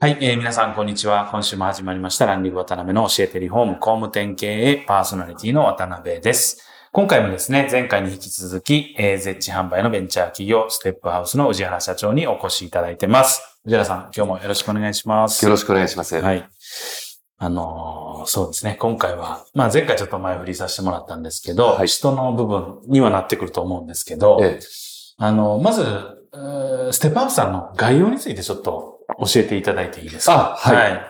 はい、えー皆さん、こんにちは。今週も始まりました、ランディング渡辺の教えてリフォーム工務店経営パーソナリティの渡辺です。今回もですね、前回に引き続き、えー、ゼッチ販売のベンチャー企業、ステップハウスの宇治原社長にお越しいただいてます。宇治原さん、今日もよろしくお願いします。よろしくお願いします。はい。あのーそうですね。今回は、まあ前回ちょっと前振りさせてもらったんですけど、はい人の部分にはなってくると思うんですけど、ええあの、まず、ステップハウスさんの概要についてちょっと教えていただいていいですか？あはい。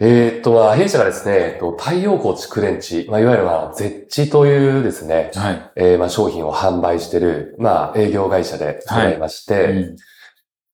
えーっと、は弊社がですね、えっと太陽光蓄電池、まあ、いわゆるまあ、ゼッチというですね、はい。えーまあ、商品を販売している、まあ、営業会社でございまして、う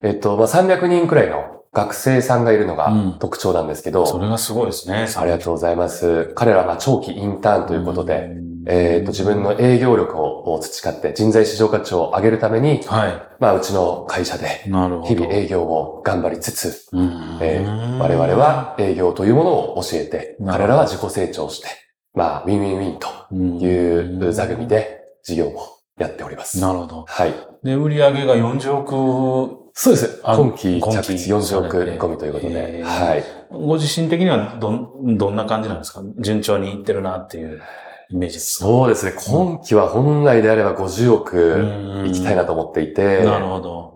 ん。えっと、まあ、300人くらいの学生さんがいるのがうん。特徴なんですけど、それがすごいですね。ありがとうございます。彼らはまあ長期インターンということで、うんえーっと、自分の営業力を培って人材市場価値を上げるために、はまあ、うちの会社でい。なるほど。日々営業を頑張りつつ、うんえー我々は営業というものを教えて、彼らは自己成長して、まあ、ウィンウィンウィンという座組で事業をやっております。なるほど。はい。で、売上が40億、そうです。あ今期今期着地40億されて込みということへで、ーはい。ご自身的にはどん、どんな感じなんですか？順調にいってるなっていうイメージですか？そうですね。今期は本来であれば50億うんいきたいなと思っていて、なるほど。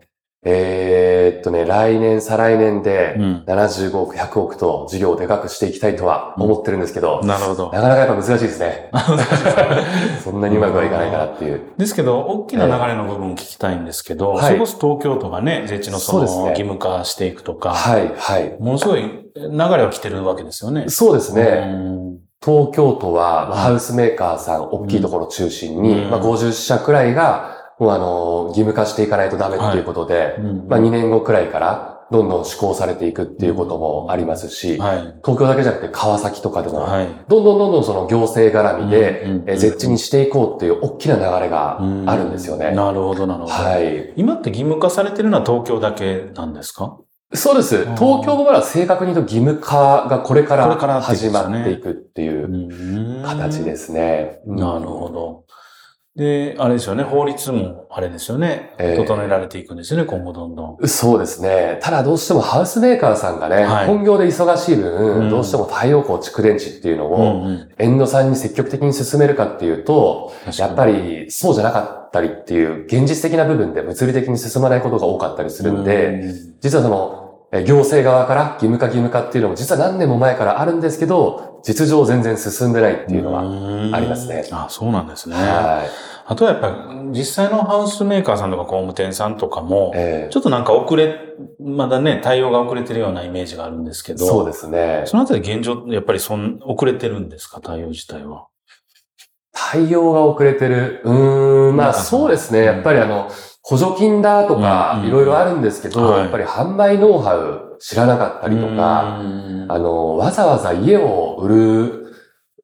えーっとね、来年、再来年でうん75億、100億と事業をでかくしていきたいとは思ってるんですけど、なるほど。なかなかやっぱ難しいですね。そんなにうまくはいかないかなっていう。ですけど、大きな流れの部分聞きたいんですけど、はいそれこそ東京都がね、税地のその義務化していくとか、はい、はい。ものすごい流れは来てるわけですよね。そうですね。うん東京都は、まあハウスメーカーさん、大きいところを中心に、うんまあ、50社くらいが、もうあの、義務化していかないとダメっていうことで、うんまあ、2年後くらいから、どんどん施行されていくっていうこともありますし、はい。東京だけじゃなくて川崎とかでも、はい。どんどんどんどんその行政絡みで、うんうんうんえ絶地にしていこうっていう大きな流れがあるんですよね。なるほど、なるほど。はい。今って義務化されてるのは東京だけなんですか？そうです。ん東京もまだ正確に言うと義務化がこれから始まっていくっていう形ですすね。なるほど。で、あれですよね、法律もあれですよね、ええ。整えられていくんですよね、今後どんどん。そうですね。ただどうしてもハウスメーカーさんがね、はい。本業で忙しい分、うん。どうしても太陽光蓄電池っていうのうんを、うん。遠野さんに積極的に進めるかっていうと、やっぱりそうじゃなかったりっていう現実的な部分で物理的に進まないことが多かったりするんで、実はその、え行政側から義務化義務化っていうのも実は何年も前からあるんですけど、実情全然進んでないっていうのは、はありますねあ、そうなんですね。はい。あとはやっぱり、実際のハウスメーカーさんとか工務店さんとかも、えちょっとなんか遅れ、まだね、対応が遅れてるようなイメージがあるんですけど、ーそうですね。そのあたり現状、やっぱりそん、遅れてるんですか、対応自体は。対応が遅れてる。うーん、まあそうですね。やっぱりあの、補助金だとかいろいろあるんですけど、はいやっぱり販売ノウハウ知らなかったりとか、うんあの、わざわざ家を売る、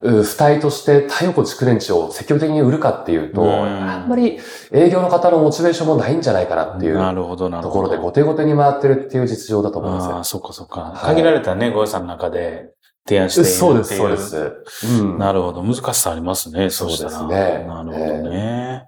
う付帯として太陽光蓄電池を積極的に売るかっていうと、うんあんまり営業の方のモチベーションもないんじゃないかなっていうなるほど、なるほど。ところで後手後手に回ってるっていう実情だと思いますああ、よ。そっかそっか。はい限られたね、ご予算の中で提案しているっていう。そうです、そうです。うん。なるほど。難しさありますね、そうですねなるほどね。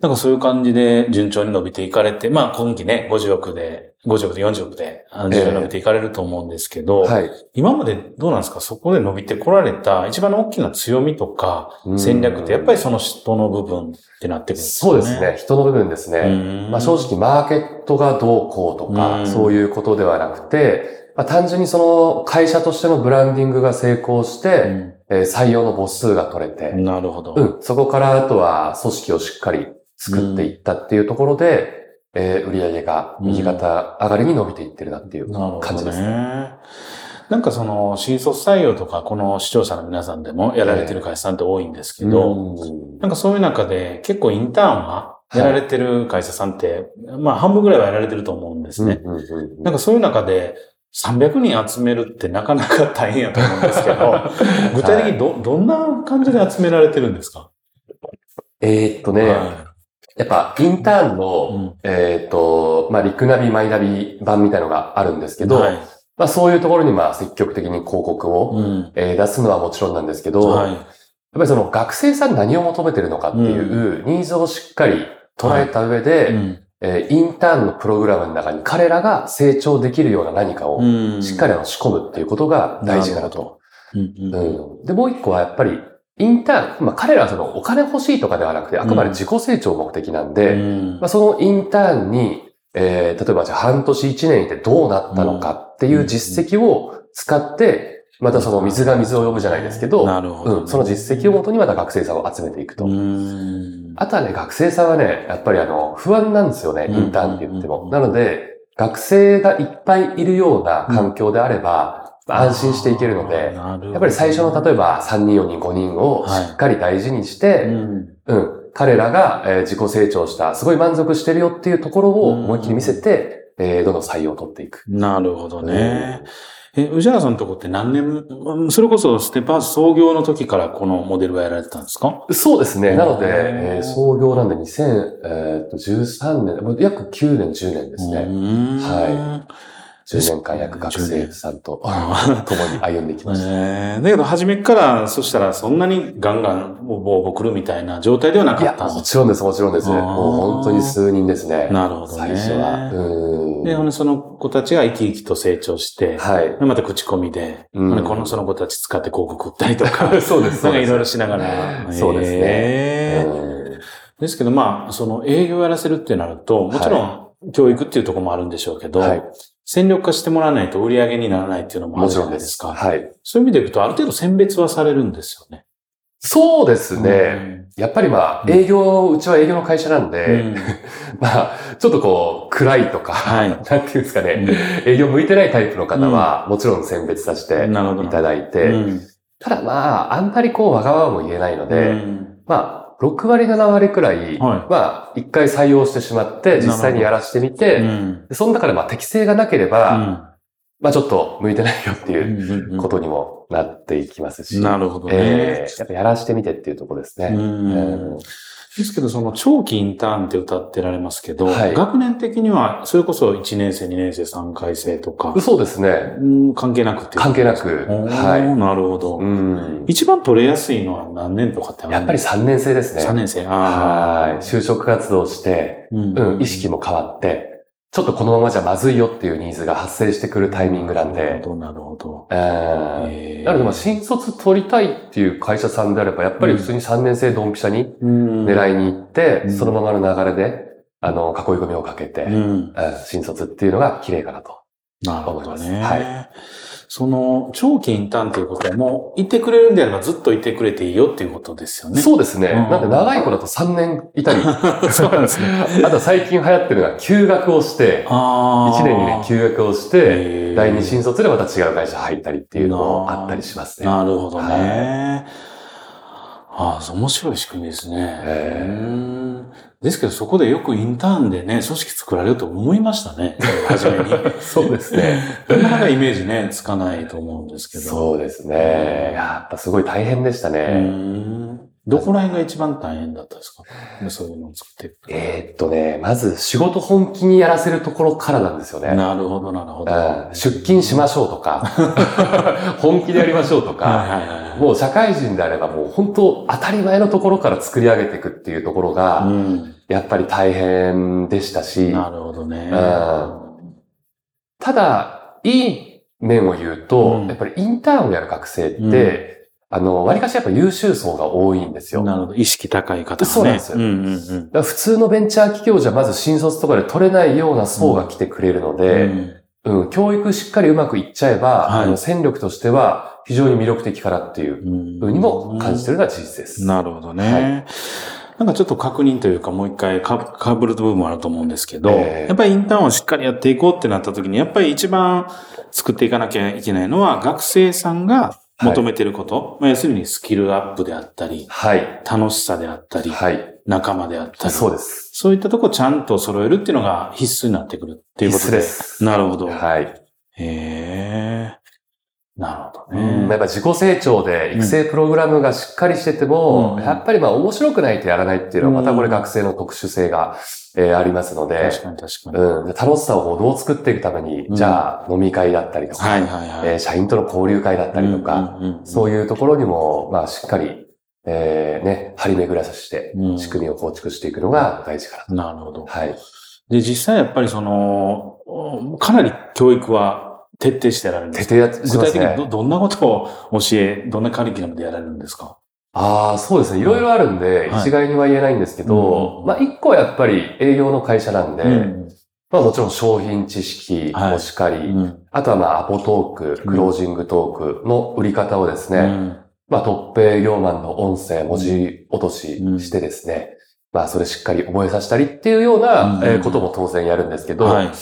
なんかそういう感じで順調に伸びていかれて、まあ今期ね、50億で、50億で40億で、あの、順調に伸びていかれると思うんですけど、はい。今までどうなんですか？そこで伸びてこられた一番の大きな強みとかうん戦略ってやっぱりその人の部分ってなってくるんですかね。そうですね。人の部分ですね。うん。まあ、正直マーケットがどうこうとうんか、そういうことではなくて、まあ、単純にその会社としてのブランディングが成功して、うえー採用の母数が取れて、んなるほど。うん、そこからあとは組織をしっかり作っていったっていうところで、えー売上が右肩上がりに伸びていってるなっていう感じですね。ね。なんかその、新卒採用とか、この視聴者の皆さんでもやられてる会社さんって多いんですけど、うんなんかそういう中で結構インターンはやられてる会社さんって、まあ半分ぐらいはやられてると思うんですね。うんうんうんなんかそういう中で300人集めるってなかなか大変やと思うんですけど、具体的にど、どんな感じで集められてるんですか？えーっとね、はやっぱインターンいの、うんえーっと、まあ、リクナビ、マイナビ版みたいのがあるんですけど、はい。まあ、そういうところにまあ積極的に広告を、うん。えー出すのはもちろんなんですけど、はい。やっぱりその学生さんに何を求めてるのかっていうニーズをしっかり捉えた上で、うんえーインターンのプログラムの中に彼らが成長できるような何かをうん。しっかり仕込むっていうことが大事だなと。で、もう一個はやっぱりインターン、まあ彼らはそのお金欲しいとかではなくて、あくまで自己成長目的なんで、うん。まあ、そのインターンに、えー例えばじゃあ半年一年いてどうなったのかっていう実績を使って、またその水が水を呼ぶじゃないですけど、なるほどねうん、その実績をもとにまた学生さんを集めていくと。うんあとはね、学生さんはね、やっぱりあの、不安なんですよね、うんインターンって言っても。うんなので、学生がいっぱいいるような環境であれば、安心していけるので、なるほどやっぱり最初の例えば3人、4人、5人をしっかり大事にして、うんうん。彼らが、えー自己成長した、すごい満足してるよっていうところを思いっきり見せて、えーどんどん採用を取っていく。なるほどね。え、宇治原さんのとこって何年、うんそれこそステップハウス創業の時からこのモデルはやられてたんですか？そうですね。なので、うんえー創業なんで2013年、約9年、10年ですね。は10年間約学生さんとあ共に歩んできました。えー、だけど初めから、そしたらそんなにガンガン応募来るみたいな状態ではないかやっ、たんもですちろんです、もちろんです。もう本当に数人ですね。なるほどね。最初は。うんで、その子たちが生き生きと成長して、はい。でまた口コミで、うんこのその子たち使って広告売ったりとか、そうです、なんかいろいろろしながら。そうですねへーですけど、まあ、その営業やらせるってなると、もちろん教育っていうところもあるんでしょうけど、はい。戦力化してもらわないと売り上げにならないっていうのもあるじゃ。ないでか。はい。そういう意味でいくと、ある程度選別はされるんですよね。そうですね。やっぱりまあ、うん。営業、うちは営業の会社なんうん。で、まあ、ちょっとこう、暗いとか、はい。なんていうんですかね、営業向いてないタイプの方は、もちろん選別させていただいて、うん。ただまあ、あんまりこう、わがままも言えないので、うん。まあ、6割、7割くらい、はい。まあ、一回採用してしまって、実際にやらしてみて、その中でまあ適性がなければ、まあちょっと向いてないよっていううんことにもなっていきますし、なるほどね。えーやっぱやらしてみてっていうところですね。うんうんですけど、その長期インターンって歌ってられますけど、はい学年的には、それこそ1年生、2年生、3回生とか、そうですね。うん関係なくっていう関係なく。はなるほど、い。うん。一番取れやすいのは何年とかってあるやっぱり3年生ですね。3年生。あはい。あ。就職活動して、うんうん、意識も変わって、ちょっとこのままじゃまずいよっていうニーズが発生してくるタイミングなんで、なるほど、なるほど。うんへーなのでまあ新卒取りたいっていう会社さんであれば、やっぱり普通に3年生ドンピシャにうん狙いに行って、うんそのままの流れで、あの、囲い込みをかけて、うん。うん新卒っていうのが綺麗かなと。なるほど思いね。ますはその、長期インターンということはもう、いてくれるんであればずっといてくれていいよっていうことですよね。そうですね。うんなんで長い子だと3年いたり、そうなんですね。あと最近流行ってるのが休学をして、ああ。1年2年休学をして、第二新卒でまた違う会社入ったりっていうのもあったりしますね。なるほどね。ああ、面白い仕組みですね。ですけど、そこでよくインターンでね、組織作られると思いましたね。初めに。そうですね。なかなかイメージね、つかないと思うんですけど。そうですね。やっぱすごい大変でしたうね。ん。どこら辺が一番大変だったですか？そういうのを作っていく。えーっとね、まず仕事本気にやらせるところからなんですよね。なるほど、なるほど。うん出勤しましょうとか、本気でやりましょうとはいか、はいはい。もう社会人であればもう本当当たり前のところから作り上げていくっていうところうが、ん。やっぱり大変でしたし、なるほどね。ただ、いい面を言うと、うんやっぱりインターンをやる学生って、うんあの、割かしやっぱ優秀層が多いんですよ。なるほど。意識高い方がね。そうなんですようんうんうん普通のベンチャー企業じゃまず新卒とかで取れないような層が来てくれるので、うん教育しっかりうまくいっちゃえば、はいあの戦力としては非常に魅力的かなっていううんふうにも感じてるのは事実です。なるほどね。はいなんかちょっと確認というかもう一回かかぶる部分もあると思うんですけど、ええやっぱりインターンをしっかりやっていこうってなった時に、やっぱり一番作っていかなきゃいけないのは学生さんが求めてること、まあ要するにスキルアップであったり、はい。楽しさであったり、はい。仲間であったり、そうです。そういったとこちゃんと揃えるっていうのが必須になってくるっていうことで。必須ですなるほど。はい。へえ。なるほどうんやっね。ぱ自己成長で育成プログラムがしっかりしてても、うんやっぱりまあ面白くないとやらないっていうのはまたこれ学生の特殊性が、えーありますので、確かに確かに。うん、で楽しさをどう作っていくために、うんじゃあ飲み会だったりとか、はいはいはい。えー社員との交流会だったりとか、うんうんうんそういうところにも、まあしっかり、えーね、張り巡らさせてうん仕組みを構築していくのが大事かなと。なるほど。はい。で、実際やっぱりその、かなり教育は徹底してやられるんです徹底やって具します体的にどね。どんなことを教え、どんなカリキュラムでやられるんですか？ああ、そうですね。いろいろあるんで、はい。一概には言えないんですけど、うん。まあ一個はやっぱり営業の会社なんで、うん。まあもちろん商品知識もしっかり、うん。あとはまあアポトーク、クロージングトークの売り方をですね、うん。まあトップ営業マンの音声、文字落とししてですね、まあそれしっかり覚えさせたりっていうような、ことも当然やるんですけど、はい。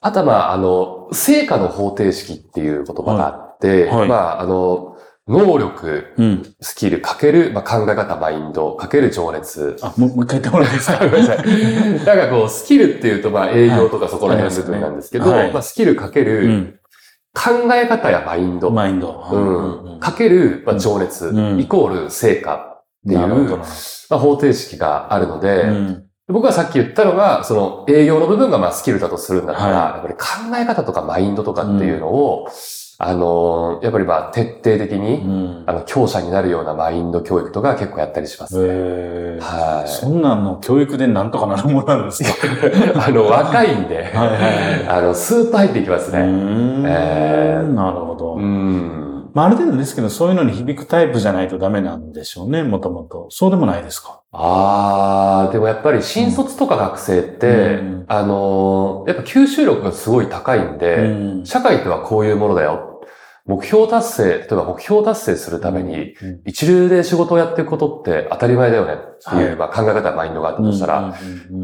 あとはまああの、成果の方程式っていう言葉があって、はい。はい。まああの、能力、うん。スキルかける、まあ、考え方、マインド、かける情熱。あ、もうもう一回言ってもらっていいですか？ごめんなさい。なんかこう、スキルっていうと、まあ、営業とかそこら辺の部分なんですけど、はいまあ、スキルかけうる、ん。考え方やマインド、マインド。うんかける、まあ、情熱、うんイコール成果っていう。まあ、方程式があるので、うん僕はさっき言ったのが、その営業の部分がまあスキルだとするんだったら、はいやっぱり考え方とかマインドとかっていうのを、あのーやっぱりまあ徹底的に、うんあの、強者になるようなマインド教育とか結構やったりしますね。はい。そんなんの教育でなんとかなるものなんですか？あの、若いんで、はいはいはいあの、スーッと入っていきますね。んえーなるほど。うん。まあ、ある程度ですけど、そういうのに響くタイプじゃないとダメなんでしょうね、もともと。そうでもないですか？あー、でもやっぱり新卒とか学生って、うんあのーやっぱ吸収力がすごい高いんで、うん社会とはこういうものだよ。目標達成、例えば目標達成するために、うん一流で仕事をやっていくことって当たり前だよねっていう、はいまあ、考え方、マインドがあったとしたら、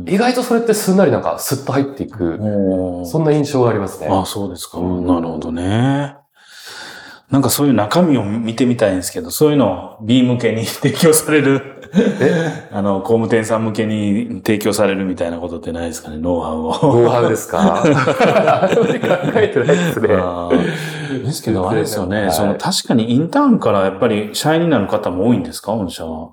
意外とそれってすんなりなんかスッと入っていく、うんそんな印象がありますね。あ、そうですか。うんなるほどね。なんかそういう中身を見てみたいんですけど、そういうのを B 向けに提供される、え？あの、工務店さん向けに提供されるみたいなことってないですかね、ノウハウを。ノウハウですか？あんまり考えてないですね。ですけど、あれですよね、はい。その確かにインターンからやっぱり社員になる方も多いんですか？御社は。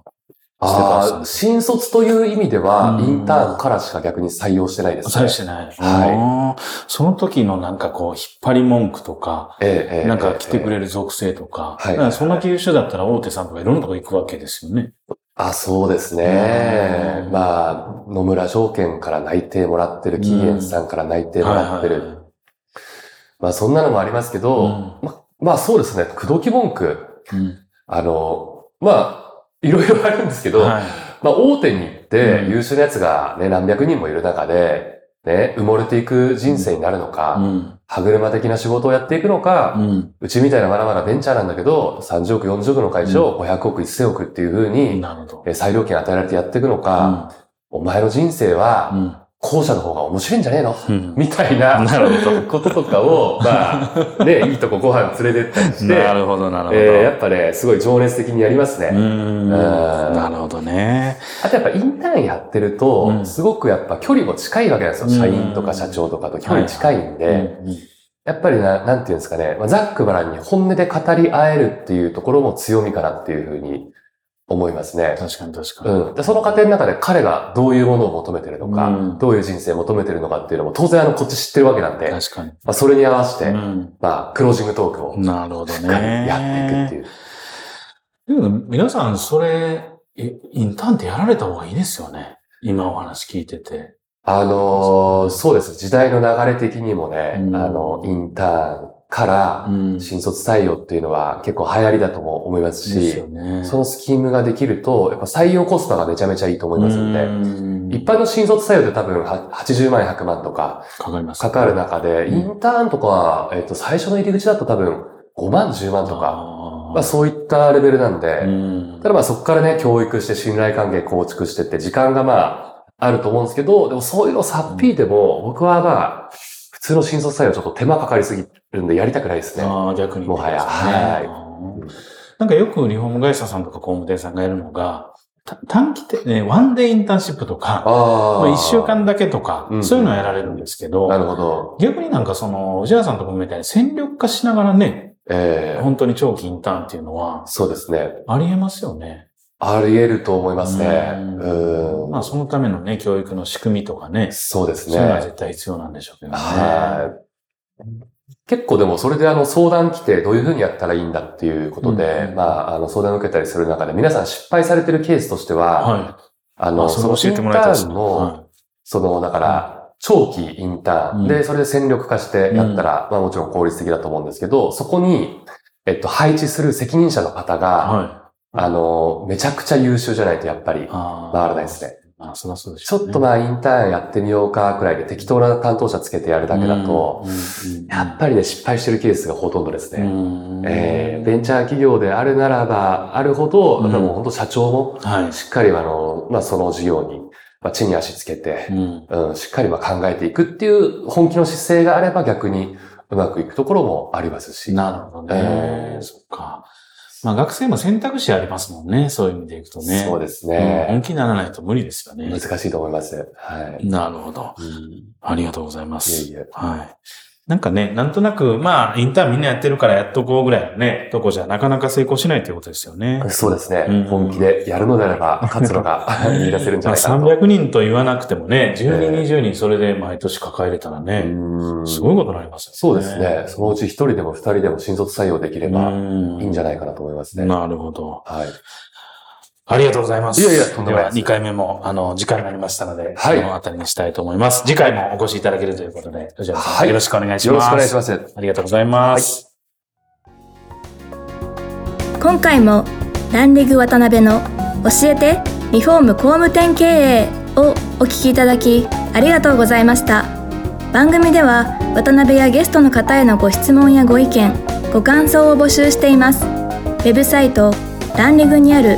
ああ、新卒という意味では、うんインターンからしか逆に採用してないですね。採用してない。はいその時のなんかこう、引っ張り文句とか、ええええなんか来てくる。れる属性とか、はいだからそんだけ優秀だったら大手さんとかいろんなとこ行くわけですよね。あ、そうですねう。んまあ、野村証券から内定もらってる、キーエンスさんから内定もらってはいはいる。まあ、そんなのもありますけど、うんままあそうですね、口説き文句。うんあの、まあ、いろいろあるんですけど、はい。まあ、大手に行ってうん。優秀なやつがね、何百人もいる中で、ね、埋もれていく人生になるのか、うん。歯車的な仕事をやっていくのか、うん。うちみたいなまだまだベンチャーなんだけど、30億、40億の会社を500億、1000億っていう風に、なるほど。え裁量権与えられてやっていくのか、お前の人生はうん後者の方が面白いんじゃねえの？うんみたいななるほど。こととかを、まあ、ね、いいとこご飯連れてったりして、なるほど、なるほど。えーやっぱね、すごい情熱的にやりますね。うーん。んなるほどね。あとやっぱインターンやってると、うんすごくやっぱ距離も近いわけなんですよ。うん社員とか社長とかと距離近いんで、うんやっぱりな、なんていうんですかね、まあ、ざっくばらんに本音で語り合えるっていうところも強みかなっていうふうに思いますね。確かに確かに。うん。で、その過程の中で彼がどういうものを求めてるのか、うんどういう人生を求めてるのかっていうのも当然あの、こっち知ってるわけなんで、ま確かに。あ、それに合わせて、うんまあ、クロージングトークをなるほどね。やっていくっていう。でも皆さん、それ、えインターンってやられた方がいいですよね。今お話聞いてて。あのーそうです。時代の流れ的にもね、うんあの、インターンからうん。新卒採用っていうのは結構流行りだとも思いますし、ね。そのスキームができると、やっぱ採用コストがめちゃめちゃいいと思いますんで、ん。一般の新卒採用って多分は80万、100万とかかかる中で、うん。インターンとかは、えっと、最初の入り口だと多分5万、10万とか、まあそういったレベルなんで、うん。ただまあそこからね、教育して信頼関係構築してって時間がまああると思うんですけど、でもそういうのをさっぴいても、僕はまあ、普通の新卒採用ちょっと手間かかりすぎるんでやりたくないですね。ああ、逆に。もはやねはいうんなんかよくリフォーム会社さんとか工務店さんがやるのが、た短期的、ね、ワンデーインターンシップとか、ああ。まあ一週間だけとかう、んそういうのをやられるんですけど、なるほど。逆になんかその、藤原さんとかみたいに戦力化しながらね、ええ本当に長期インターンっていうのは、そうですね。ありえますよね。あり得ると思いますね。うんうん。まあそのためのね、教育の仕組みとかね、そうですそういうのはね。絶対必要なんでしょうけどね。はい。結構でもそれであの相談来てどういうふうにやったらいいんだっていうことで、うんまああの相談を受けたりする中で皆さん失敗されてるケースとしては、はい。あの、あそれその教えてもらいたいですインターンの、はその、だから、長期インターン、うんで、それで戦力化してやったら、まあもちろん効率的だと思うんですけど、そこに、えっと、配置する責任者の方が、はあの、めちゃくちゃ優秀じゃないとやっぱり回らないですね。あ、そりゃそうでしちょっとまあインターンやってみようかくらいで適当な担当者つけてやるだけだと、やっぱりね、失敗してるケースがほとんどですね。うんえーベンチャー企業であるならば、あるほど、うんでも本当社長も、はい。しっかりあの、まあその事業に、まあ地に足つけて、うんうん、しっかりまあ考えていくっていう本気の姿勢があれば逆にうまくいくところもありますし。なるほどね。えーそっか。まあ学生も選択肢ありますもんね。そういう意味でいくとね。そうですうんね本。気にならないと無理ですよね。難しいと思います。はい。なるほど。うんありがとうございます。いえいえ。はい。なんかね、なんとなく、まあ、インターンみんなやってるからやっとこうぐらいのね、とこじゃなかなか成功しないということですよね。そうですね。うん本気でやるのであれば、勝つのが 見出せるんじゃまあ、ないかなと。300人と言わなくてもね、10人、ええ20人それで毎年抱えれたらね、うんすごいことになりますよね。そうですね。そのうち一人でも二人でも新卒採用できればいいんじゃないかなと思いますね。なるほど。はい。ありがとうございます。いやいやとんでもないですでは、2回目も、あの、時間になりましたので、はいこのあたりにしたいと思います。次回もお越しいただけるということで、吉原さん、はいよろしくお願いします。よろしくお願いします。ありがとうございます。今回もランリグ渡辺の教えてリフォーム工務店経営をお聞きいただきありがとうございました番組では渡辺やゲストの方へのご質問やご意見ご感想を募集していますウェブサイトランリグにある